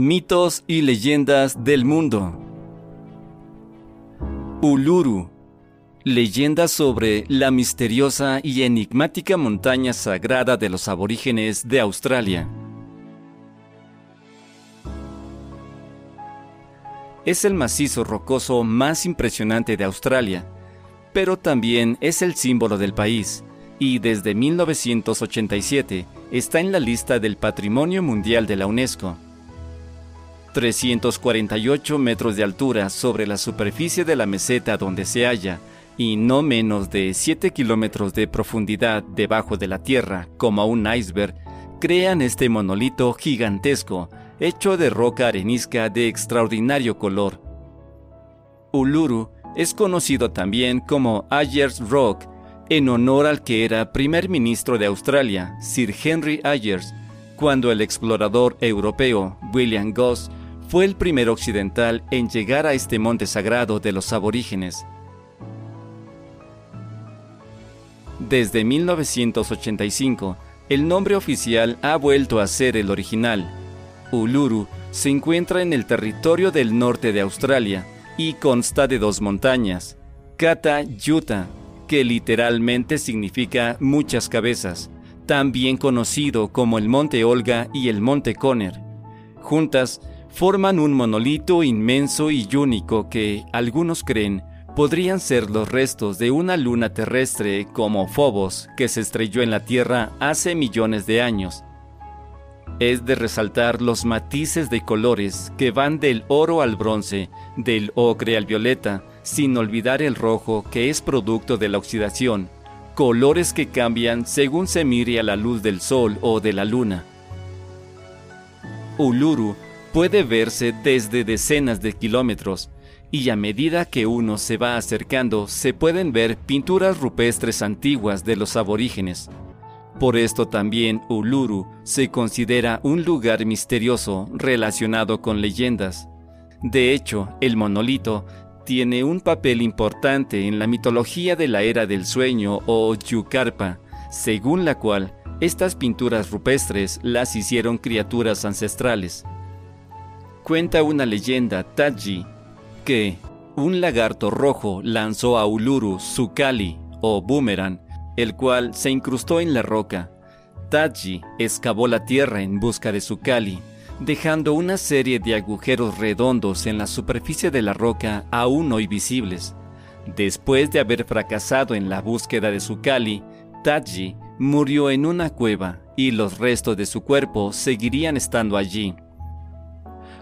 Mitos y leyendas del mundo. Uluru. Leyenda sobre la misteriosa y enigmática montaña sagrada de los aborígenes de Australia. Es el macizo rocoso más impresionante de Australia, pero también es el símbolo del país y desde 1987 está en la lista del Patrimonio Mundial de la UNESCO. 348 metros de altura sobre la superficie de la meseta donde se halla y no menos de 7 kilómetros de profundidad debajo de la tierra, como un iceberg, crean este monolito gigantesco hecho de roca arenisca de extraordinario color. Uluru es conocido también como Ayers Rock en honor al que era primer ministro de Australia, Sir Henry Ayers, cuando el explorador europeo William Goss fue el primer occidental en llegar a este monte sagrado de los aborígenes. Desde 1985, el nombre oficial ha vuelto a ser el original. Uluru se encuentra en el territorio del norte de Australia y consta de dos montañas, Kata Yuta, que literalmente significa muchas cabezas, también conocido como el Monte Olga y el Monte Conner. Juntas forman un monolito inmenso y único que, algunos creen, podrían ser los restos de una luna terrestre como Phobos que se estrelló en la Tierra hace millones de años. Es de resaltar los matices de colores que van del oro al bronce, del ocre al violeta, sin olvidar el rojo que es producto de la oxidación, colores que cambian según se mire a la luz del sol o de la luna. Uluru puede verse desde decenas de kilómetros, y a medida que uno se va acercando se pueden ver pinturas rupestres antiguas de los aborígenes. Por esto también Uluru se considera un lugar misterioso relacionado con leyendas. De hecho, el monolito tiene un papel importante en la mitología de la era del sueño o Yukarpa, según la cual estas pinturas rupestres las hicieron criaturas ancestrales. Cuenta una leyenda Taji que un lagarto rojo lanzó a Uluru su kali o boomerang, el cual se incrustó en la roca. Taji excavó la tierra en busca de su kali, dejando una serie de agujeros redondos en la superficie de la roca aún hoy visibles. Después de haber fracasado en la búsqueda de su kali, Taji murió en una cueva y los restos de su cuerpo seguirían estando allí.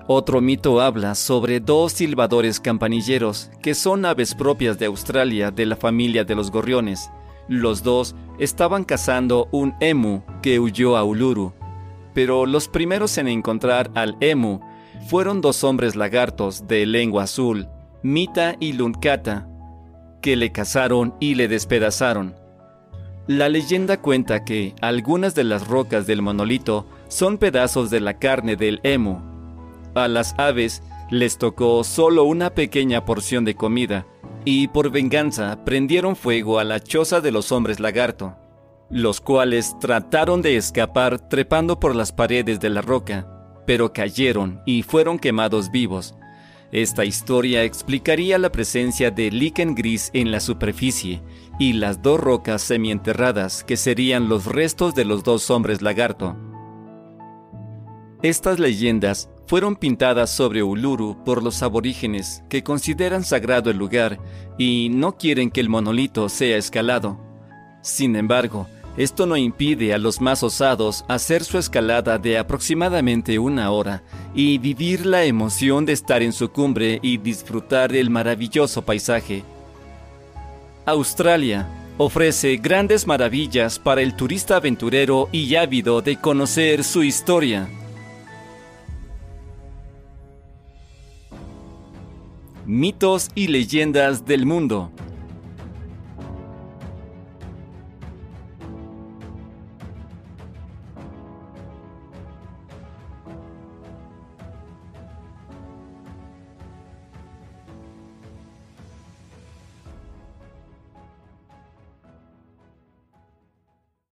Otro mito habla sobre dos silbadores campanilleros, que son aves propias de Australia de la familia de los gorriones. Los dos estaban cazando un emu que huyó a Uluru, pero los primeros en encontrar al emu fueron dos hombres lagartos de lengua azul, Mita y Lunkata, que le cazaron y le despedazaron. La leyenda cuenta que algunas de las rocas del monolito son pedazos de la carne del emu, a las aves les tocó solo una pequeña porción de comida, y por venganza prendieron fuego a la choza de los hombres lagarto, los cuales trataron de escapar trepando por las paredes de la roca, pero cayeron y fueron quemados vivos. Esta historia explicaría la presencia de líquen gris en la superficie y las dos rocas semienterradas que serían los restos de los dos hombres lagarto. Estas leyendas fueron pintadas sobre Uluru por los aborígenes que consideran sagrado el lugar y no quieren que el monolito sea escalado. Sin embargo, esto no impide a los más osados hacer su escalada de aproximadamente una hora y vivir la emoción de estar en su cumbre y disfrutar del maravilloso paisaje. Australia ofrece grandes maravillas para el turista aventurero y ávido de conocer su historia. Mitos y leyendas del mundo.